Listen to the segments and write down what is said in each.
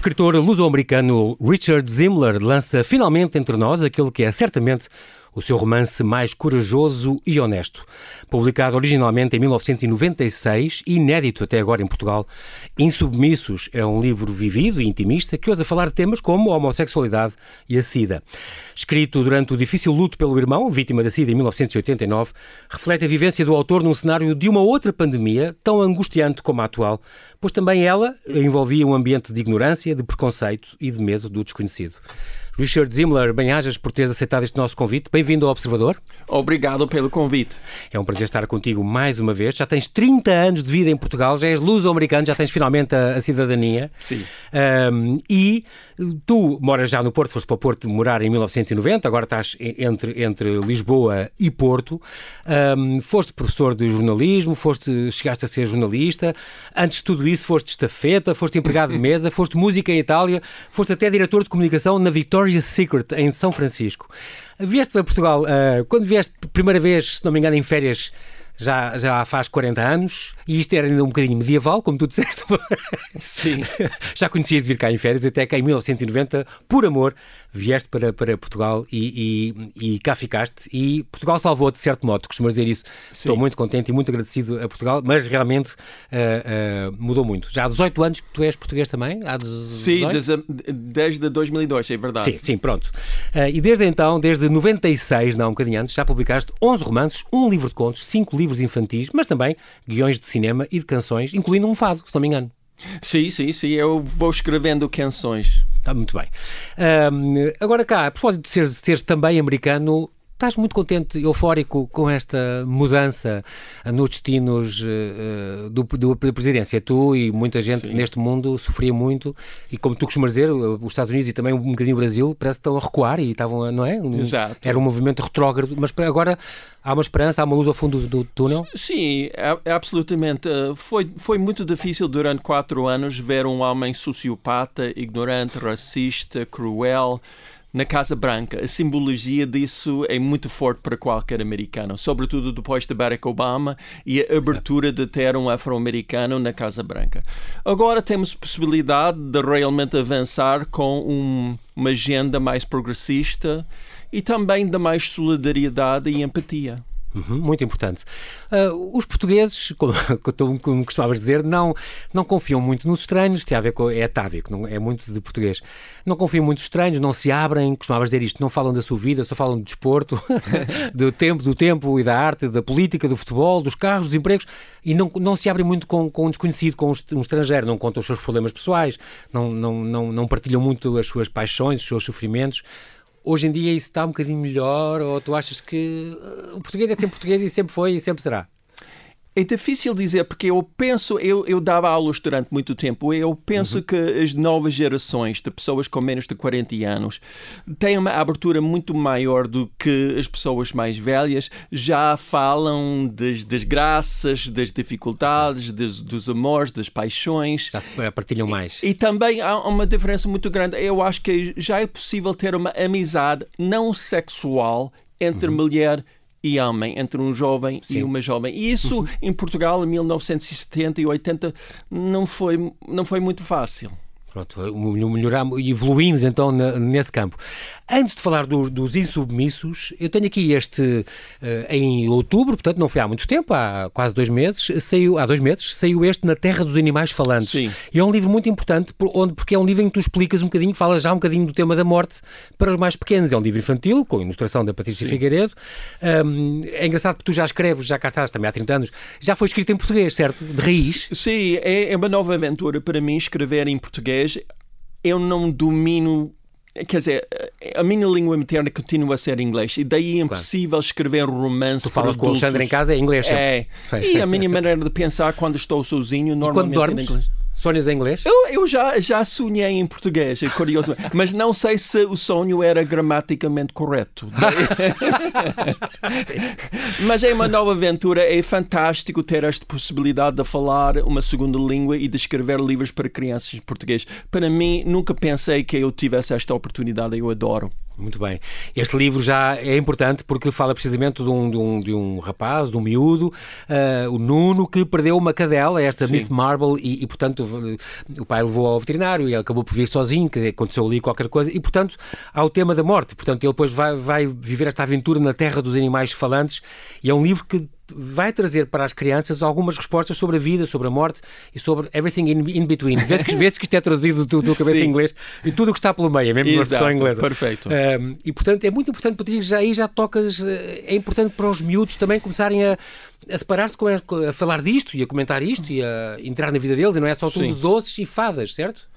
escritor luso-americano Richard Zimmler lança finalmente entre nós aquele que é certamente o seu romance mais corajoso e honesto. Publicado originalmente em 1996 e inédito até agora em Portugal, Insubmissos é um livro vivido e intimista que ousa falar de temas como a homossexualidade e a SIDA. Escrito durante o difícil luto pelo irmão, vítima da SIDA em 1989, reflete a vivência do autor num cenário de uma outra pandemia tão angustiante como a atual, pois também ela envolvia um ambiente de ignorância, de preconceito e de medo do desconhecido. Richard Zimmler, bem-ajas por teres aceitado este nosso convite. Bem-vindo ao Observador. Obrigado pelo convite. É um prazer estar contigo mais uma vez. Já tens 30 anos de vida em Portugal, já és luso-americano, já tens finalmente a, a cidadania. Sim. Um, e tu moras já no Porto, foste para o Porto morar em 1990, agora estás entre, entre Lisboa e Porto. Um, foste professor de jornalismo, foste, chegaste a ser jornalista. Antes de tudo isso, foste estafeta, foste empregado de mesa, foste música em Itália, foste até diretor de comunicação na Victoria Victoria's Secret, em São Francisco. Vieste para Portugal, uh, quando vieste primeira vez, se não me engano, em férias, já, já faz 40 anos, e isto era ainda um bocadinho medieval, como tu disseste. Sim. já conhecias de vir cá em férias, até que em 1990, por amor, vieste para, para Portugal e, e, e cá ficaste. E Portugal salvou-te, de certo modo, costumas dizer isso. Sim. Estou muito contente e muito agradecido a Portugal, mas realmente uh, uh, mudou muito. Já há 18 anos que tu és português também? Há 18? Sim, desde, desde 2002, é verdade. Sim, sim, pronto. Uh, e desde então, desde 96, não, um bocadinho antes, já publicaste 11 romances, um livro de contos, 5 livros infantis, mas também guiões de cinema e de canções, incluindo um fado, se não me engano. Sim, sim, sim. Eu vou escrevendo canções. Está muito bem. Um, agora cá, a propósito de seres, seres também americano, Estás muito contente, eufórico com esta mudança nos destinos uh, do, do, da presidência? Tu e muita gente Sim. neste mundo sofria muito e, como tu costumas dizer, os Estados Unidos e também um bocadinho o Brasil parece que estão a recuar e estavam, não é? Um, Exato. Era um movimento retrógrado, mas agora há uma esperança, há uma luz ao fundo do, do túnel? Sim, é, é absolutamente. Foi, foi muito difícil durante quatro anos ver um homem sociopata, ignorante, racista, cruel na Casa Branca. A simbologia disso é muito forte para qualquer americano, sobretudo depois de Barack Obama e a abertura de ter um afro-americano na Casa Branca. Agora temos possibilidade de realmente avançar com um, uma agenda mais progressista e também de mais solidariedade e empatia. Uhum, muito importante. Uh, os portugueses, como, como, costumavas dizer, não, não confiam muito nos estranhos, tem a ver com, é atávico, não, é muito de português. Não confiam muito nos estranhos, não se abrem, costumavas dizer isto, não falam da sua vida, só falam de desporto, do tempo, do tempo e da arte, da política, do futebol, dos carros, dos empregos, e não, não se abrem muito com, com um desconhecido, com um estrangeiro, não contam os seus problemas pessoais, não, não, não, não partilham muito as suas paixões, os seus sofrimentos. Hoje em dia isso está um bocadinho melhor ou tu achas que uh, o português é sempre português e sempre foi e sempre será? É difícil dizer, porque eu penso, eu, eu dava aulas durante muito tempo, eu penso uhum. que as novas gerações de pessoas com menos de 40 anos têm uma abertura muito maior do que as pessoas mais velhas, já falam das desgraças, das dificuldades, dos, dos amores, das paixões. Já se partilham mais. E, e também há uma diferença muito grande. Eu acho que já é possível ter uma amizade não sexual entre uhum. mulher e e homem, entre um jovem Sim. e uma jovem. E isso, uhum. em Portugal, em 1970 e 80, não foi, não foi muito fácil. Pronto, melhoramos e evoluímos então nesse campo. Antes de falar do, dos insubmissos, eu tenho aqui este uh, em outubro, portanto não foi há muito tempo, há quase dois meses, saiu, há dois meses, saiu este Na Terra dos Animais Falantes. Sim. E é um livro muito importante, por, onde, porque é um livro em que tu explicas um bocadinho, falas já um bocadinho do tema da morte para os mais pequenos. É um livro infantil, com ilustração da Patrícia Sim. Figueiredo. Um, é engraçado que tu já escreves, já cá estás também há 30 anos, já foi escrito em português, certo? De raiz. Sim, é, é uma nova aventura para mim escrever em português. Eu não domino Quer dizer, a minha língua materna continua a ser inglês e daí é impossível claro. escrever romance Tu falas com o Alexandre em casa é inglês. É. E a minha maneira de pensar quando estou sozinho normalmente e quando dormes? é inglês. Sonhas em inglês? Eu, eu já, já sonhei em português, é curioso. mas não sei se o sonho era gramaticamente correto. mas é uma nova aventura, é fantástico ter esta possibilidade de falar uma segunda língua e de escrever livros para crianças em português. Para mim, nunca pensei que eu tivesse esta oportunidade, eu adoro. Muito bem. Este livro já é importante porque fala precisamente de um, de um, de um rapaz, de um miúdo, uh, o Nuno, que perdeu uma cadela, esta Sim. Miss Marble, e, e, portanto o pai levou ao veterinário e ele acabou por vir sozinho, quer dizer, aconteceu ali qualquer coisa, e portanto há o tema da morte. Portanto, ele depois vai, vai viver esta aventura na terra dos animais falantes, e é um livro que vai trazer para as crianças algumas respostas sobre a vida, sobre a morte e sobre everything in, in between. Vês que, vês que isto é traduzido do, do cabeça em inglês e tudo o que está pelo meio, é mesmo uma expressão inglesa. Perfeito. Um, e portanto é muito importante para ti, já aí já tocas, eh, é importante para os miúdos também começarem a, a deparar-se com a, a, falar disto e a comentar isto e a entrar na vida deles e não é só tudo Sim. doces e fadas, certo?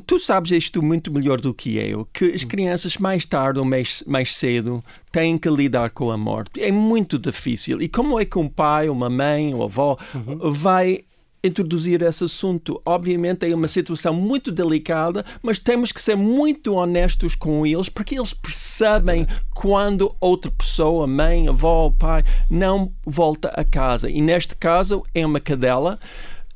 Tu sabes isto muito melhor do que eu, que as crianças mais tarde ou mais, mais cedo têm que lidar com a morte. É muito difícil. E como é que um pai, uma mãe, uma avó uhum. vai introduzir esse assunto. Obviamente é uma situação muito delicada, mas temos que ser muito honestos com eles, porque eles percebem quando outra pessoa, mãe, avó, pai, não volta a casa. E neste caso é uma cadela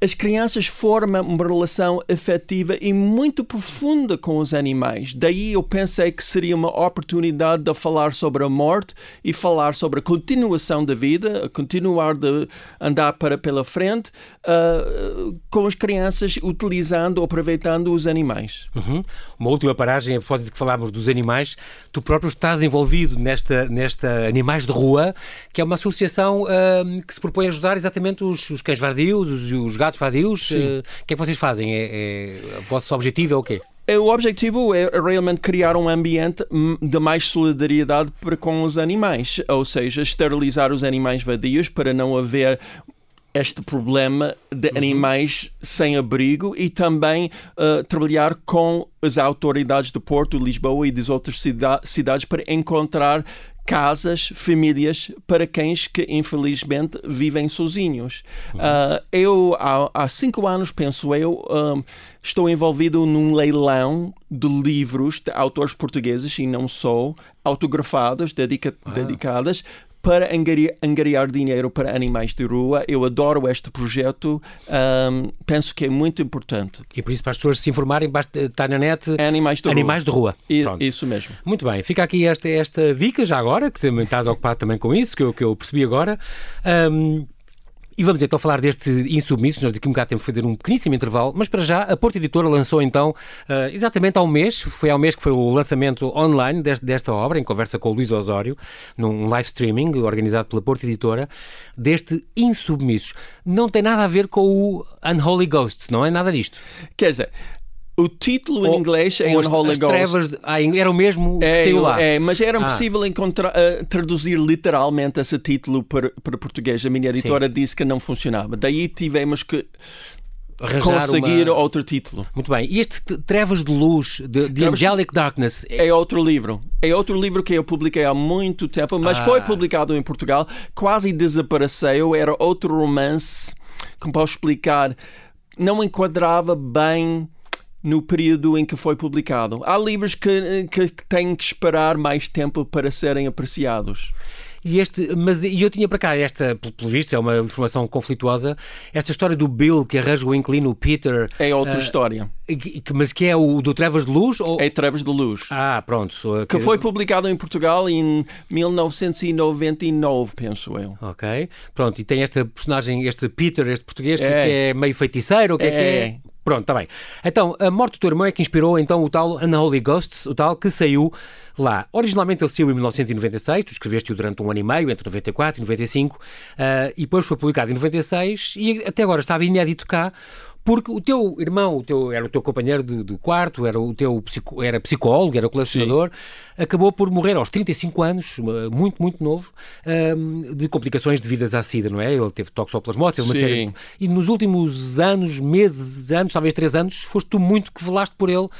as crianças formam uma relação afetiva e muito profunda com os animais. Daí eu pensei que seria uma oportunidade de falar sobre a morte e falar sobre a continuação da vida, continuar de andar para pela frente uh, com as crianças utilizando, aproveitando os animais. Uhum. Uma última paragem, a propósito de que falámos dos animais, tu próprio estás envolvido nesta, nesta Animais de Rua, que é uma associação uh, que se propõe a ajudar exatamente os, os cães vardios, os, os gatos gatos vadios, uh, o que é que vocês fazem? É, é, o vosso objetivo é o quê? É, o objetivo é realmente criar um ambiente de mais solidariedade para com os animais, ou seja, esterilizar os animais vadios para não haver este problema de uhum. animais sem abrigo e também uh, trabalhar com as autoridades do Porto, Lisboa e das outras cida cidades para encontrar casas, famílias para cães que infelizmente vivem sozinhos. Uhum. Uh, eu, há, há, cinco anos, penso eu, um, estou envolvido num leilão de livros de autores portugueses e não só, autografados, dedica ah. dedicadas para angariar, angariar, dinheiro para animais de rua. Eu adoro este projeto, um, penso que é muito importante. E por isso, para as pessoas se informarem, basta estar na net Animais de Animais Rua. De rua. isso mesmo. Muito bem, fica aqui esta, esta dica já agora, que também estás ocupado também com isso, que eu, que eu percebi agora. Um, e vamos então falar deste Insubmissos. Nós daqui um bocado temos que fazer um pequeníssimo intervalo, mas para já a Porta Editora lançou então, uh, exatamente há um mês, foi há um mês que foi o lançamento online deste, desta obra, em conversa com o Luís Osório, num live streaming organizado pela Porta Editora, deste Insubmissos. Não tem nada a ver com o Unholy Ghosts, não é nada disto. Quer dizer, o título em inglês é Unholy as trevas de, ah, era o mesmo é, que saiu lá. É, mas era impossível ah. encontrar, uh, traduzir literalmente esse título para, para português. A minha editora Sim. disse que não funcionava. Daí tivemos que Arranjar conseguir uma... outro título. Muito bem. E este Trevas de Luz, de, de Angelic Darkness? É... é... outro livro. É outro livro que eu publiquei há muito tempo, mas ah. foi publicado em Portugal. Quase desapareceu. Era outro romance, como posso explicar, não enquadrava bem no período em que foi publicado. Há livros que, que, que têm que esperar mais tempo para serem apreciados. E este, mas eu tinha para cá esta, pelo visto, é uma informação conflituosa, esta história do Bill que arranja o inquilino Peter. É outra uh, história. Que, mas que é o do Trevas de Luz? Ou... É Trevas de Luz. Ah, pronto. Que foi publicado em Portugal em 1999, penso eu. Ok. Pronto, e tem esta personagem, este Peter, este português, é. que é meio feiticeiro, o que é, é que é? Pronto, está bem. Então, a morte do teu irmão é que inspirou então o tal Unholy Ghosts, o tal que saiu lá. Originalmente ele saiu em 1996, tu escreveste-o durante um ano e meio, entre 94 e 95, uh, e depois foi publicado em 96 e até agora estava inédito cá porque o teu irmão, o teu, era o teu companheiro de, de quarto, era o teu psico, era psicólogo, era colecionador, Sim. acabou por morrer aos 35 anos, muito, muito novo, um, de complicações devidas à SIDA, não é? Ele teve toxoplasmose, uma série. E nos últimos anos, meses, anos, talvez três anos, foste tu muito que velaste por ele, uh,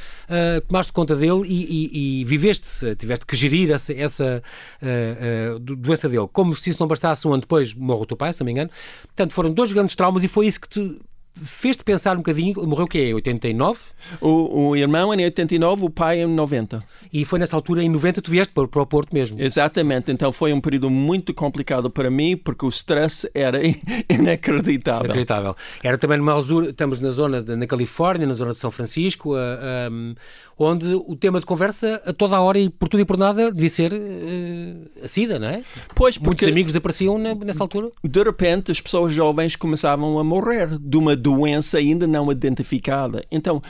tomaste conta dele e, e, e viveste, tiveste que gerir essa, essa uh, uh, doença dele. Como se isso não bastasse, um ano depois morreu o teu pai, se não me engano. Portanto, foram dois grandes traumas e foi isso que te fez-te pensar um bocadinho, morreu o quê? Em 89? O, o irmão em 89, o pai em 90. E foi nessa altura, em 90, tu vieste para, para o Porto mesmo? Exatamente, então foi um período muito complicado para mim, porque o stress era inacreditável. Inacreditável. Era também numa altura, estamos na zona, de, na Califórnia, na zona de São Francisco, uh, um, onde o tema de conversa a toda a hora e por tudo e por nada devia ser uh, a SIDA, não é? Pois, Muitos amigos desapareciam nessa altura. De repente, as pessoas jovens começavam a morrer de uma doença ainda não identificada. Então,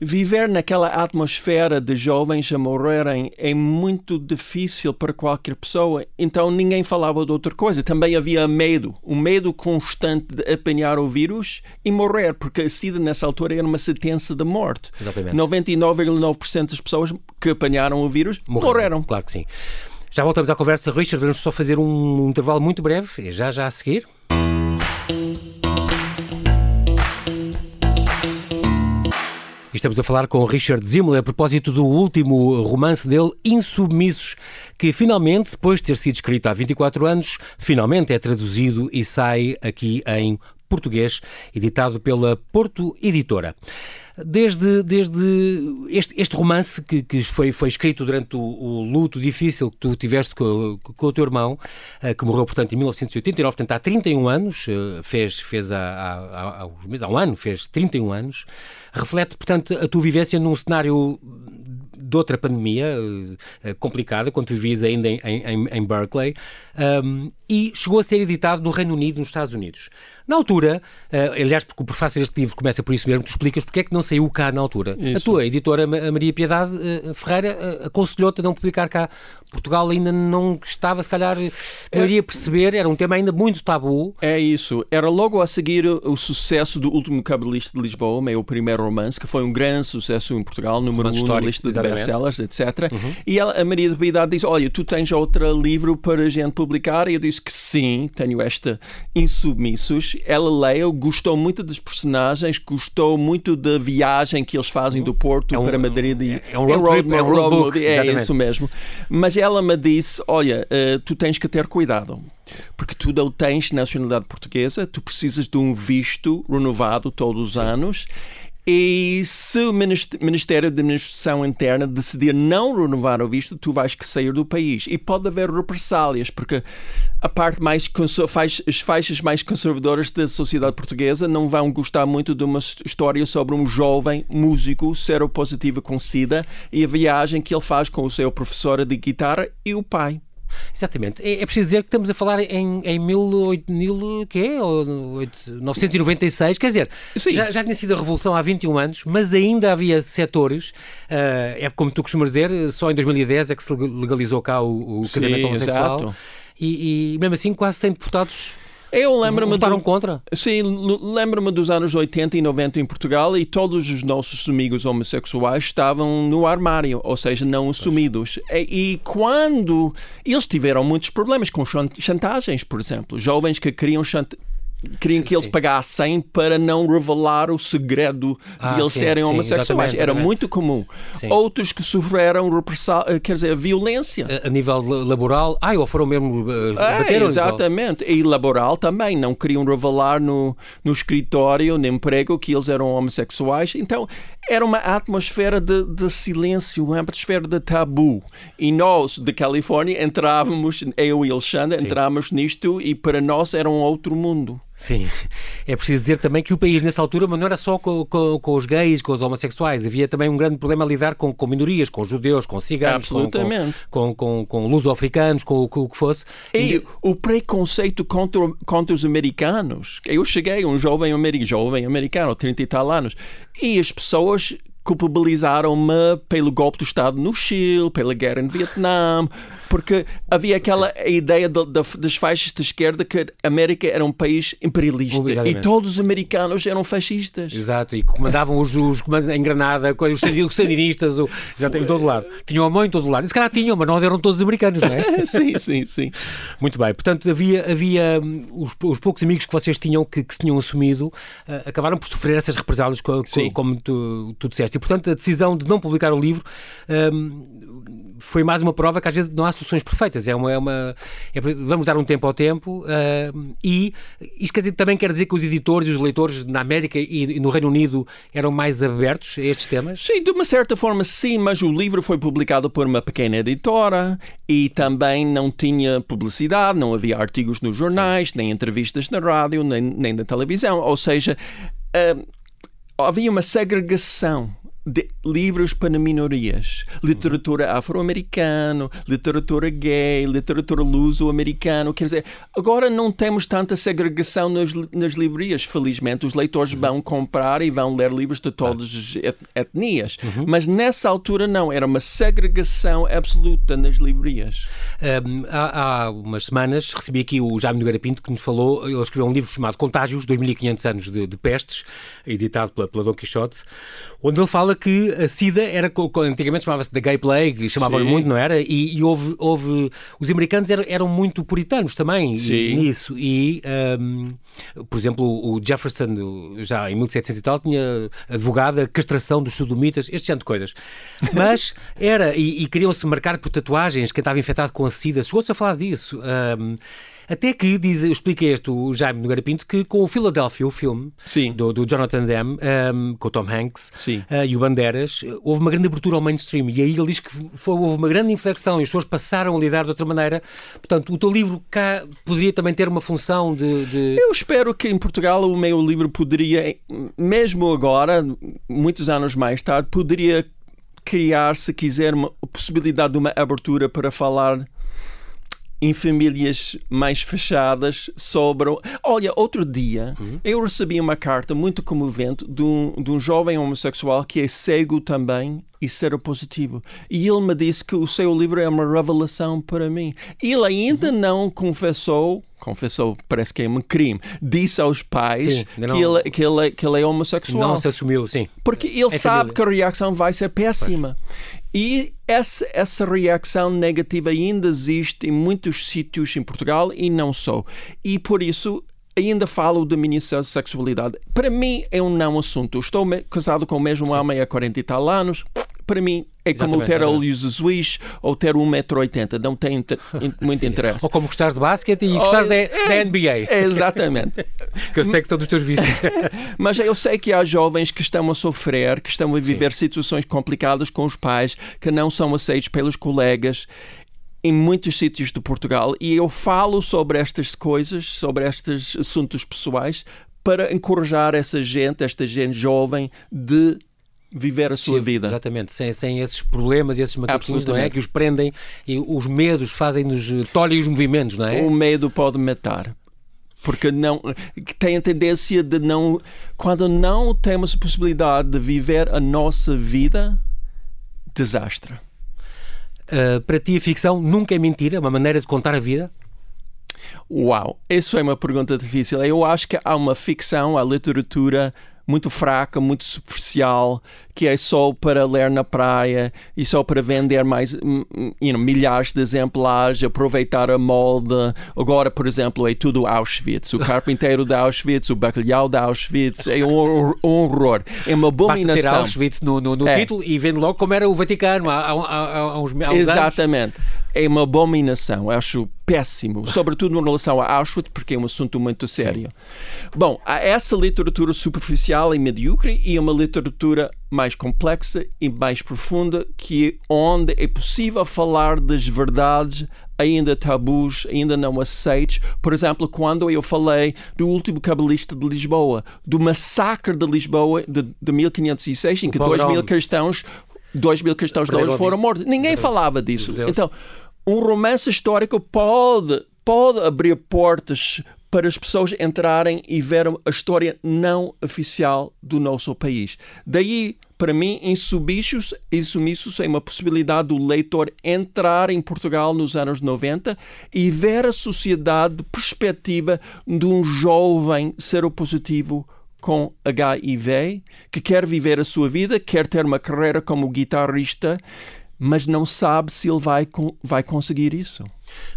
Viver naquela atmosfera de jovens a morrerem é muito difícil para qualquer pessoa, então ninguém falava de outra coisa. Também havia medo, o um medo constante de apanhar o vírus e morrer, porque a SIDA nessa altura era uma sentença de morte. Exatamente. 99,9% das pessoas que apanharam o vírus morreram. morreram. Claro que sim. Já voltamos à conversa, Richard. Vamos só fazer um intervalo muito breve, já já a seguir. Estamos a falar com Richard Zimmel a propósito do último romance dele, Insubmissos, que finalmente, depois de ter sido escrito há 24 anos, finalmente é traduzido e sai aqui em português, editado pela Porto Editora desde, desde este, este romance que, que foi, foi escrito durante o, o, luto difícil que tu tiveste com, com o teu irmão, uh, que morreu, portanto, em 1989, portanto, há 31 anos, uh, fez, fez há, há, há, há, um ano, fez 31 anos, reflete, portanto, a tua vivência num cenário de outra pandemia uh, complicada, quando vivias ainda em, em, em Berkeley, um, e chegou a ser editado no Reino Unido, nos Estados Unidos. Na altura, uh, aliás, porque o prefácio deste livro começa por isso mesmo, tu explicas porque é que não saiu cá na altura. Isso. A tua editora, a Maria Piedade uh, Ferreira, uh, aconselhou-te a não publicar cá. Portugal ainda não estava, se calhar, não iria perceber, era um tema ainda muito tabu. É isso. Era logo a seguir o sucesso do Último Cabelista de Lisboa, meu primeiro romance, que foi um grande sucesso em Portugal, número um na lista de best-sellers, etc. Uhum. E ela, a Maria Piedade diz, olha, tu tens outro livro para a gente publicar? E eu disse que sim, tenho esta Insubmissos ela leu, gostou muito dos personagens, gostou muito da viagem que eles fazem do Porto é um, para Madrid. E, é um road, é road, trip, é um road, book, é isso mesmo. Mas ela me disse, olha, uh, tu tens que ter cuidado porque tu não tens nacionalidade portuguesa, tu precisas de um visto renovado todos os anos e se o Ministério da Administração Interna decidir não renovar o visto, tu vais que sair do país. E pode haver represálias, porque a parte mais as faixas mais conservadoras da sociedade portuguesa não vão gostar muito de uma história sobre um jovem músico seropositivo com SIDA e a viagem que ele faz com o seu professor de guitarra e o pai. Exatamente. É, é, preciso dizer que estamos a falar em, em 1996, quer dizer, já, já, tinha sido a Revolução há 21 anos, mas ainda havia setores, uh, é como tu costumas dizer, só em 2010 é que se legalizou cá o, o casamento Sim, homossexual. E, e mesmo assim quase 100 deputados eu lembro-me votaram do... contra? Sim, lembro-me dos anos 80 e 90 em Portugal e todos os nossos amigos homossexuais estavam no armário, ou seja, não assumidos. E, e quando eles tiveram muitos problemas com chantagens, por exemplo, jovens que queriam chantagens queriam que eles sim. pagassem para não revelar o segredo ah, de eles sim, serem homossexuais. Exatamente, Era exatamente. muito comum. Outros que sofreram eh, quer dizer, violência. A, a nível laboral, ah, ou foram mesmo uh, é, Exatamente. E laboral também. Não queriam revelar no, no escritório, no emprego, que eles eram homossexuais. Então, era uma atmosfera de, de silêncio, uma atmosfera de tabu. E nós, de Califórnia, entrávamos, eu e Alexandre, entrávamos nisto e para nós era um outro mundo. Sim, é preciso dizer também que o país nessa altura mas não era só com, com, com, os gays, com os homossexuais, havia também um grande problema a lidar com, com minorias, com judeus, com ciganos, com, com, com, com luso-africanos, com, com o que fosse. E o preconceito contra, contra os americanos. Eu cheguei, um jovem, americano, jovem americano, 30 e tal anos, e as pessoas culpabilizaram-me pelo golpe do Estado no Chile, pela guerra no Vietnã, porque havia aquela ideia de, de, das faixas de esquerda que a América era um país imperialista e todos os americanos eram fascistas. Exato, e comandavam os, os comandos em Granada, os sandinistas, o, exato, em todo lado. Tinham a mão em todo lado. E se calhar tinham, mas não eram todos americanos, não é? sim, sim, sim. Muito bem, portanto havia, havia hum, os, os poucos amigos que vocês tinham que, que se tinham assumido uh, acabaram por sofrer essas represálias, co, co, como tu, tu disseste. Portanto a decisão de não publicar o livro um, foi mais uma prova que às vezes não há soluções perfeitas. É uma, é uma é, vamos dar um tempo ao tempo uh, e isto quer dizer, também quer dizer que os editores e os leitores na América e, e, no Reino Unido eram mais abertos a estes temas? Sim, de uma certa forma sim, mas o livro foi publicado por uma pequena editora e também não tinha publicidade, não havia artigos nos jornais, nem entrevistas na rádio, nem, nem na televisão. Ou seja, uh, havia uma segregação livros para minorias, literatura afro-americana, literatura gay, literatura luso-americana. Quer dizer, agora não temos tanta segregação nas, nas livrarias. Felizmente, os leitores vão comprar e vão ler livros de todas as etnias. Uhum. Mas nessa altura, não. Era uma segregação absoluta nas livrarias. Um, há, há, umas semanas recebi aqui o Jaime Nogueira Pinto que nos falou. Ele escreveu um livro chamado Contágios, 2500 anos de, de pestes, editado pela, pela Dom Quixote, onde ele fala que a SIDA era, antigamente chamava-se da Gay Plague, chamavam-lhe muito, não era? E, e, houve, houve, os americanos eram, eram muito puritanos também Sim. nisso. E, um, por exemplo, o Jefferson, já em 1700 e tal, tinha advogado a castração dos sodomitas, este tipo de coisas. Mas era, e, e queriam-se marcar por tatuagens, quem estava infectado com a SIDA, chegou-se a falar disso. Um, até que, diz, explica este o Jaime Nogueira Pinto, que com o Philadelphia, o filme do, do, Jonathan Demme, um, com o Tom Hanks uh, e o Banderas, houve uma grande abertura ao mainstream. E aí ele diz que foi, houve uma grande inflexão e as pessoas passaram a lidar de outra maneira. Portanto, o teu livro cá poderia também ter uma função de. de... Eu espero que em Portugal o meu livro poderia, mesmo agora, muitos anos mais tarde, poderia criar, se quiser, uma possibilidade de uma abertura para falar em famílias mais fechadas sobram. Olha, outro dia uhum. eu recebi uma carta muito comovente de um, de um jovem homossexual que é cego também e seropositivo. E ele me disse que o seu livro é uma revelação para mim. Ele ainda uhum. não confessou, confessou, parece que é um crime, disse aos pais sim, que, ele, que, ele, que ele é homossexual. Não se assumiu, sim. Porque ele é sabe que a reação vai ser péssima. Pois. E essa, essa reação negativa ainda existe em muitos sítios em Portugal e não só. E por isso ainda falo da minha sexualidade. Para mim é um não assunto. Estou casado com o mesmo homem há 40 e tal anos para mim é como ter olhos azuis ou ter 1,80m, não tem inter... muito interesse. Ou como gostares de basquete e gostares oh, da, é, NBA. exatamente. que eu sei que são dos teus vícios. Mas eu sei que há jovens que estão a sofrer, que estão a viver Sim. situações complicadas com os pais, que não são aceitos pelos colegas em muitos sítios de Portugal e eu falo sobre estas coisas, sobre estes assuntos pessoais, para encorajar essa gente, esta gente jovem, de viver a sua Sim, vida. Exatamente, sem, sem esses problemas e esses macaquinhos, não é? Que os prendem e os medos fazem-nos, eh, tolhem os movimentos, não é? O medo pode matar. Porque não tem a tendência de não. Quando não temos a possibilidade de viver a nossa vida, desastre. Uh, para ti, a ficção nunca é mentira, é uma maneira de contar a vida? Uau, isso é uma pergunta difícil. Eu acho que há uma ficção, a literatura muito fraca, muito superficial, que é só para ler na praia e só para vender mais hum, hum, you know, milhares de exemplares, aproveitar a molde. Agora, por exemplo, é tudo Auschwitz. O carpinteiro de Auschwitz, o bacalhau de Auschwitz, é um horror. Um horror. É uma abominação. Basta ter Auschwitz no, no, no é. título e vende logo como era o Vaticano há, há, há, há uns, há uns Exatamente. Anos é uma abominação, acho péssimo, sobretudo em relação a Auschwitz, porque é um assunto muito sério. Sim. Bom, há essa literatura superficial e medíocre e uma literatura mais complexa e mais profunda, que onde é possível falar das verdades ainda tabus, ainda não aceitos. Por exemplo, quando eu falei do último cabalista de Lisboa, do massacre de Lisboa de, de 1506, em que dois mil cristãos 2 mil cristãos de foram mortos. Ninguém falava disso. Então, um romance histórico pode, pode abrir portas para as pessoas entrarem e verem a história não oficial do nosso país. Daí, para mim, Insubichos e Sumissos é uma possibilidade do leitor entrar em Portugal nos anos 90 e ver a sociedade de perspectiva de um jovem seropositivo com HIV que quer viver a sua vida, quer ter uma carreira como guitarrista mas não sabe se ele vai, vai conseguir isso.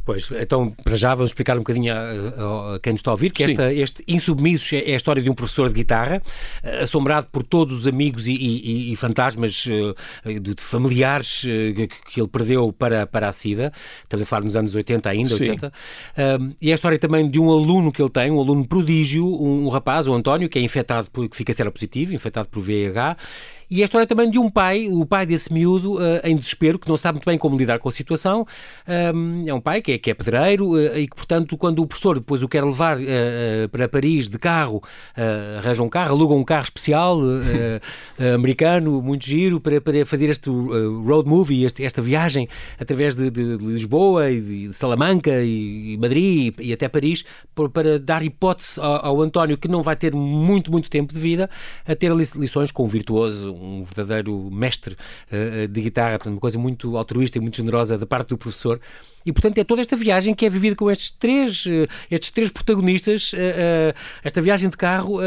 Pois, então, para já, vamos explicar um bocadinho a, a, quem nos está a ouvir que esta, este Insubmissos é, é, a história de um professor de guitarra, eh, assombrado por todos os amigos e, e, e fantasmas eh, de, de familiares eh, que, que, ele perdeu para, para a SIDA. Estamos a falar nos anos 80 ainda, Sim. 80. Um, e é a história também de um aluno que ele tem, um aluno prodígio, um, um rapaz, o António, que é infectado por, que fica positivo infectado por VIH, E é a história também de um pai, o pai desse miúdo uh, em desespero, que não sabe muito bem como lidar com a situação. Um, é um pai que é, que é pedreiro uh, e que, portanto, quando o professor depois o quer levar uh, para Paris de carro, arranja um carro, aluga um carro especial americano, muito giro, para, para fazer este road movie, este, esta viagem através de, de, Lisboa e de Salamanca e, Madrid e, e até Paris, por, para dar hipótese ao, ao, António, que não vai ter muito, muito tempo de vida, a ter lições com um virtuoso, um verdadeiro mestre uh, de guitarra, portanto, uma coisa muito altruísta e muito generosa da parte do professor. E, portanto, é toda esta viagem que é vivida com estes três, uh, estes três protagonistas, uh, esta viagem de carro,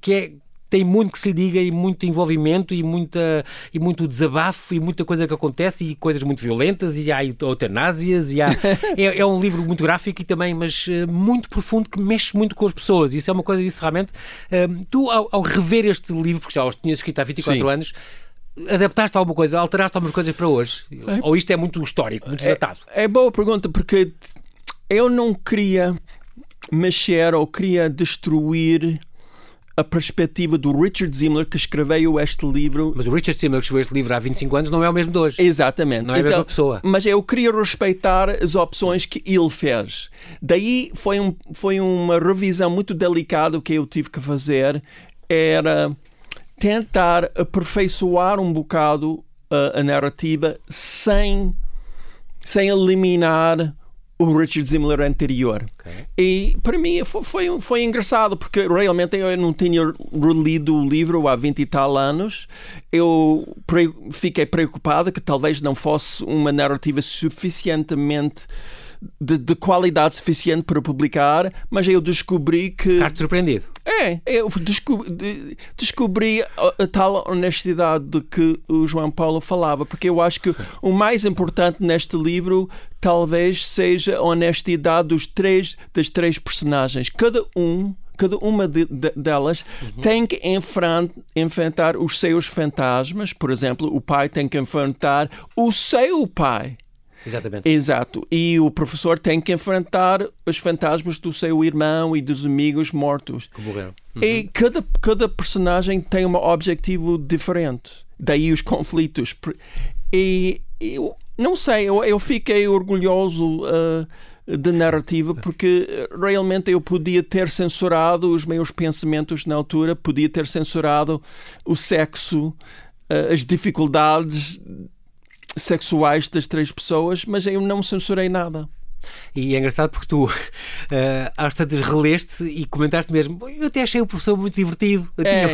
que é tem muito que se lhe diga e muito envolvimento e, muita, e muito desabafo e muita coisa que acontece e coisas muito violentas e há eutanásias e há... é, é, um livro muito gráfico e também, mas muito profundo que mexe muito com as pessoas. Isso é uma coisa, isso realmente... Tu, ao, ao, rever este livro, porque já os tinhas escrito há 24 Sim. anos, adaptaste alguma coisa, alteraste algumas coisas para hoje? É, Ou isto é muito histórico, muito é, datado? É boa pergunta, porque eu não queria mexer ou queria destruir a perspectiva do Richard Zimmler que escreveu este livro. Mas o Richard Zimmler que escreveu este livro há 25 anos não é o mesmo de hoje. Exatamente. Não é a então, mesma pessoa. Mas eu queria respeitar as opções que ele fez. Daí foi, um, foi uma revisão muito delicada que eu tive que fazer. Era tentar aperfeiçoar um bocado a, a narrativa sem, sem eliminar o Richard Zimmler anterior. Okay. E para mim foi, foi, foi, engraçado, porque realmente eu não tinha relido o livro há 20 e tal anos. Eu pre fiquei preocupado que talvez não fosse uma narrativa suficientemente de, de, qualidade suficiente para publicar, mas eu descobri que. Ficaste surpreendido. É, eu descobri, descobri a, a, tal honestidade de que o João Paulo falava, porque eu acho que o mais importante neste livro talvez seja a honestidade dos três, das três personagens. Cada um cada uma de, de, delas uhum. tem que enfrentar os seus fantasmas. Por exemplo, o pai tem que enfrentar o seu pai. Exatamente. Exato. E o professor tem que enfrentar os fantasmas do seu irmão e dos amigos mortos. Que morreram. Uhum. E cada, cada personagem tem um objetivo diferente. Daí os conflitos. E eu não sei, eu, eu fiquei orgulhoso. Uh, de narrativa, porque realmente eu podia ter censurado os meus pensamentos na altura, podia ter censurado o sexo, uh, as dificuldades sexuais das três pessoas, mas eu não censurei nada. E é engraçado porque tu, uh, às tantas, releste e comentaste mesmo. Eu até achei o professor muito divertido. É.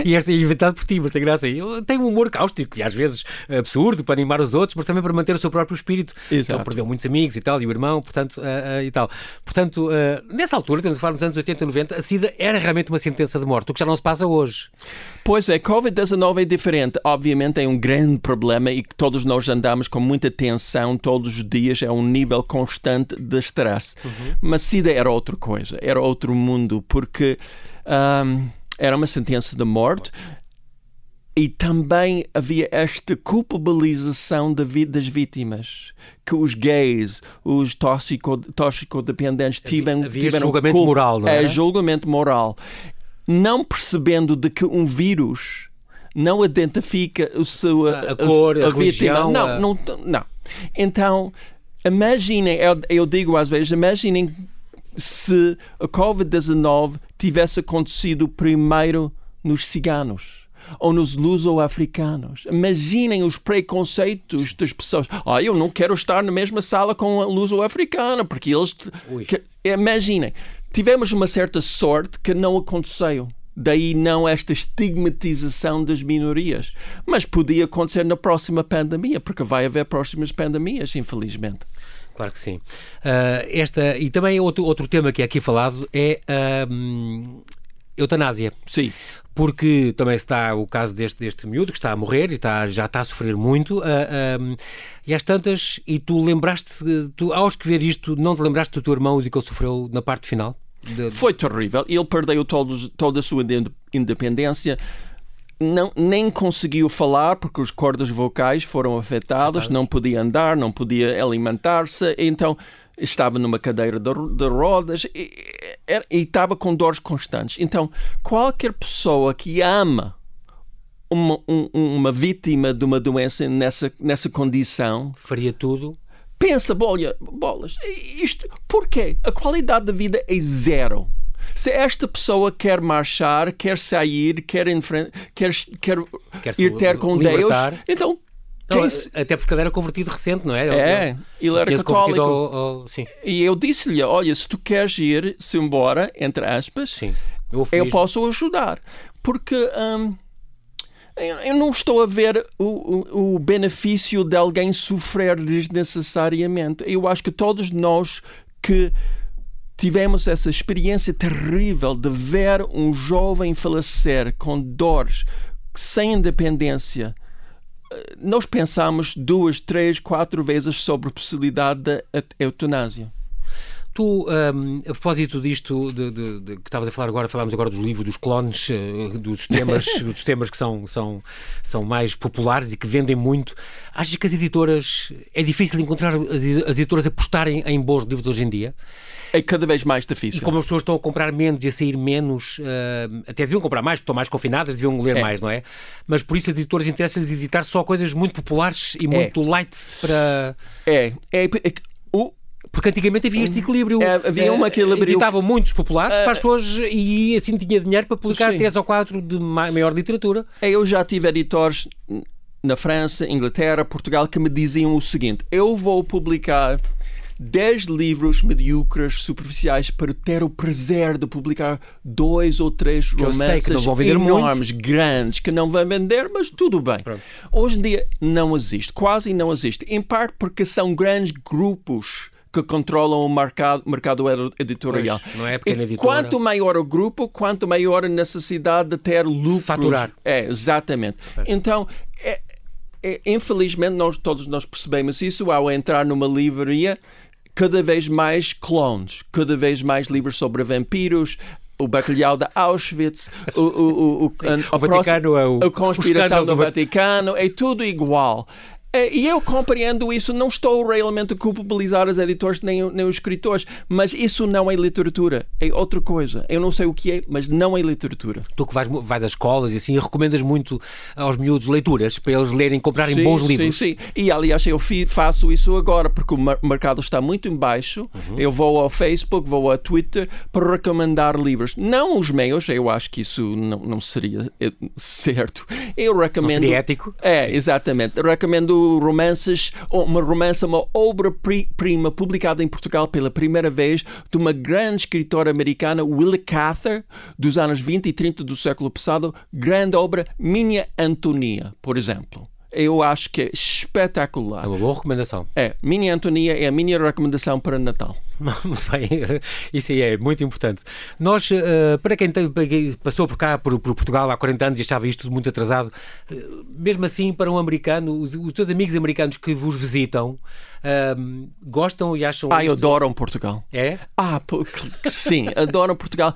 E este é inventado por ti, mas tem graça. Eu tenho um humor cáustico e às vezes absurdo para animar os outros, mas também para manter o seu próprio espírito. Exato. Ele perdeu muitos amigos e tal, e o irmão, portanto, uh, uh, e tal. Portanto, nessa altura, temos a falar nos anos 80 e 90, a SIDA era realmente uma sentença de morte, o que já não se passa hoje. Pois é, Covid-19 é diferente. Obviamente é um grande problema e todos nós andamos com muita tensão todos os dias, é um nível constante de stress. Uhum. Mas SIDA era outra coisa, era outro mundo, porque um, era uma sentença de morte e também havia esta culpabilização das vítimas que os gays, os toxicodependentes tiveram, havia tiveram julgamento culpa, moral, não é? é? julgamento moral, não percebendo de que um vírus não identifica o seu, a, a cor, a, a, a. Não, a... não, não. Então Imaginem, eu, eu digo às vezes, imaginem se a Covid-19 tivesse acontecido primeiro nos ciganos ou nos luso-africanos. Imaginem os preconceitos das pessoas. Ah, eu não quero estar na mesma sala com a luso-africana, porque eles. Que, imaginem. Tivemos uma certa sorte que não aconteceu. Daí não esta estigmatização das minorias. Mas podia acontecer na próxima pandemia, porque vai haver próximas pandemias, infelizmente. Claro que sim. Uh, esta, e também outro, outro tema que é aqui falado é a uh, eutanásia. Sim. Porque também está o caso deste, deste miúdo que está a morrer e está, já está a sofrer muito. Uh, e às tantas, e tu lembraste, tu, ao escrever isto, não te lembraste do teu irmão e de que ele sofreu na parte final? De... Foi terrível. Ele perdeu todos, toda a sua independência. Não, nem conseguiu falar porque os cordas vocais foram afetadas, não podia andar, não podia alimentar-se, então estava numa cadeira de, de rodas e, e, e, estava com dores constantes. Então, qualquer pessoa que ama uma, um, uma vítima de uma doença nessa, nessa condição faria tudo. Pensa, bolha, bolas, isto, porquê? A qualidade da vida é zero. Se esta pessoa quer marchar, quer sair, quer, quer, quer, quer ir ter com libertar. Deus, então então, até porque ele era convertido recente, não é? É, ele era católico. Ao, ao... E eu disse-lhe: olha, se tu queres ir-se embora, entre aspas, Sim. eu, eu posso ajudar. Porque. Hum, eu não estou a ver o, o, o, benefício de alguém sofrer desnecessariamente. Eu acho que todos nós que tivemos essa experiência terrível de ver um jovem falecer com dores, sem independência, nós pensamos duas, três, quatro vezes sobre a possibilidade da eutanásia. Tu, um, a propósito disto de, de, de, que estavas a falar agora, falámos agora dos livros dos clones, uh, dos temas, dos temas que são, são, são mais populares e que vendem muito. Achas que as editoras, é difícil encontrar as, as editoras apostarem em bons livros hoje em dia? É cada vez mais difícil. E como as pessoas estão a comprar menos e a sair menos, uh, até deviam comprar mais, porque estão mais confinadas, deviam ler é. mais, não é? Mas por isso as editoras interessam-lhes editar só coisas muito populares e é. muito light para. É, é, é o, porque antigamente havia este equilíbrio. É, havia um equilíbrio. Editavam muitos populares uh, para as pessoas e assim tinha dinheiro para publicar sim. três ou quatro de maior literatura. Eu já tive editores na França, Inglaterra, Portugal que me diziam o seguinte: eu vou publicar 10 livros medíocres, superficiais, para ter o prazer de publicar dois ou três que romances enormes, muito. grandes, que não vão vender, mas tudo bem. Pronto. Hoje em dia não existe, quase não existe. Em parte porque são grandes grupos que controlam o mercado, mercado editorial. Pois, não é pequena editora. Quanto maior o grupo, quanto maior a necessidade de ter lucros. Faturar. É, exatamente. Pois. Então, é, é, infelizmente, nós todos nós percebemos isso ao entrar numa livraria cada vez mais clones, cada vez mais livros sobre vampiros, o bacalhau de Auschwitz, o, o, o, o, a, o Vaticano é o, a conspiração do Vaticano, é tudo igual. É, e eu compreendo isso, não estou realmente a culpabilizar os editores nem, nem os escritores, mas isso não é literatura, é outra coisa. Eu não sei o que é, mas não é literatura. Tu que vais, vais às escolas e assim, recomendas muito aos miúdos leituras para eles lerem, comprarem sim, bons livros. Sim, sim. E aliás, eu faço isso agora porque o mercado está muito em baixo. Uhum. Eu vou ao Facebook, vou ao Twitter para recomendar livros. Não os meus, eu acho que isso não, não seria eh, certo. Eu recomendo. Não seria ético? É, sim. exatamente. Recomendo romances, uma romance, uma obra-prima publicada em Portugal pela primeira vez de uma grande escritora americana, Willa Cather, dos anos 20 e 30 do século passado, grande obra Minha Antonia, por exemplo eu acho que é espetacular. É uma boa recomendação. É, Minha Antonia é a minha recomendação para Natal. Muito bem, isso aí é muito importante. Nós, uh, para, quem passou por cá, por, por, Portugal há 40 anos e achava isto tudo muito atrasado, uh, mesmo assim, para um americano, os, os teus amigos americanos que vos visitam, uh, gostam e acham. Ah, isto... adoram Portugal. É? Ah, sim, adoram Portugal.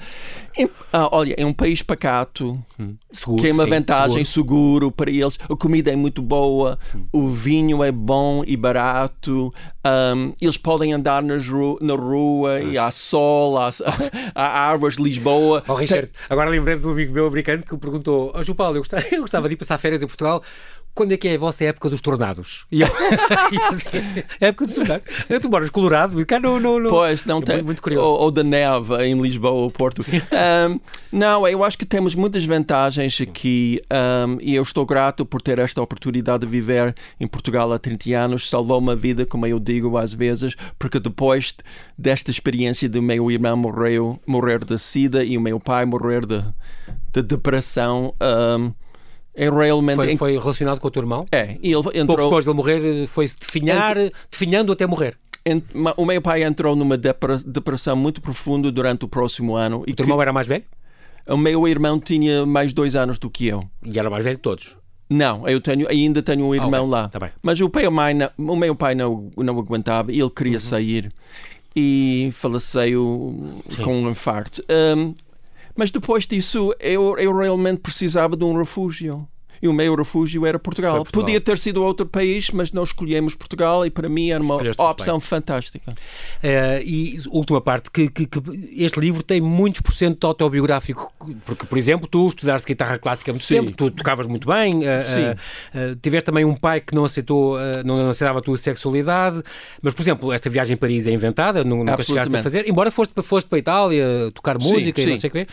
É, ah, olha, é um país pacato, hum. seguro, que é uma sim, vantagem, seguro. seguro. para eles. A comida é muito boa, hum. o vinho é bom e barato. Um, eles podem andar nas ru na rua e há sol, há, há árvores de Lisboa. Oh, Richard, agora lembrei-me de um amigo meu americano que perguntou: oh, João Paulo, eu gostava, eu gostava de ir passar férias em Portugal quando é que é a vossa época dos tornados? E eu, assim, época dos tornados. Tu moras Colorado, cá não, não, não. Pois, não é tem. Muito, curioso. Ou, ou, da neve em Lisboa ou Porto. Um, não, eu acho que temos muitas vantagens aqui um, e eu estou grato por ter esta oportunidade de viver em Portugal há 30 anos. Salvou uma vida, como eu digo às vezes, porque depois desta experiência do meu irmão morreu, morrer de sida e o meu pai morrer de, de depressão. Um, é realmente. Foi, foi, relacionado com o teu irmão? É. E ele entrou... Pouco depois de ele morrer, foi-se definhar, Ent... definhando até morrer. O meu pai entrou numa depressão muito profunda durante o próximo ano. O teu irmão era mais velho? O meu irmão tinha mais dois anos do que eu. E era mais velho que todos? Não, eu tenho, ainda tenho um irmão okay, lá. Tá Mas o, pai, mãe, o meu pai não, não aguentava, ele queria uhum. sair e faleceu Sim. com um infarto. Um, mas depois disso, eu, eu realmente precisava de um refúgio. E o meu refúgio era Portugal. Portugal. Podia ter sido outro país, mas nós escolhemos Portugal e para mim era uma Escolheste opção fantástica. Uh, e última parte, que, que, que, este livro tem muitos por cento autobiográfico, porque, por exemplo, tu estudaste guitarra clássica há muito Sim. tempo, tu tocavas muito bem, uh, uh, tiveste também um pai que não aceitou, não, não aceitava a tua sexualidade, mas, por exemplo, esta viagem a Paris é inventada, nunca chegaste a fazer, embora foste, foste para a Itália tocar música sim, e não sei o quê.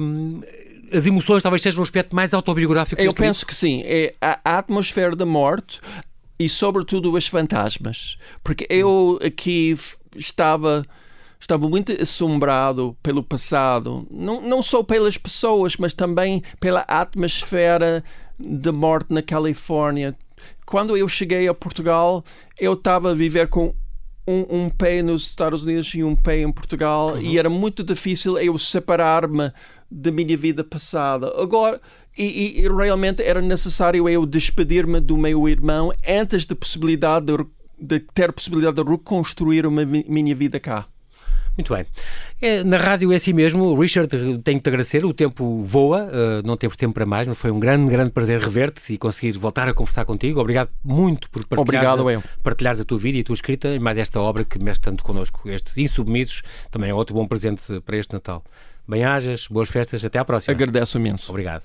Um, as emoções talvez sejam um aspecto mais autobiográfico Eu penso livro? que sim. É a atmosfera da morte e, sobretudo, os fantasmas. Porque eu aqui estava estava muito assombrado pelo passado, não, não só pelas pessoas, mas também pela atmosfera da morte na Califórnia. Quando eu cheguei a Portugal, eu estava a viver com um, um, pé nos Estados Unidos e um pé em Portugal uhum. e era muito difícil eu separar-me da minha vida passada. Agora, e, e realmente era necessário eu despedir-me do meu irmão antes da possibilidade de, de ter a possibilidade de reconstruir uma minha vida cá. Muito bem. É, na rádio é assim mesmo. Richard, tenho que te agradecer. O tempo voa, uh, não temos tempo para mais, mas foi um grande, grande prazer rever-te e conseguir voltar a conversar contigo. Obrigado muito por partilhares, Obrigado, a, partilhares a tua vida e a tua escrita e mais esta obra que mexe tanto connosco. Estes Insubmissos também é outro bom presente para este Natal. Bem-ajas, boas festas, até à próxima. Agradeço imenso. Obrigado.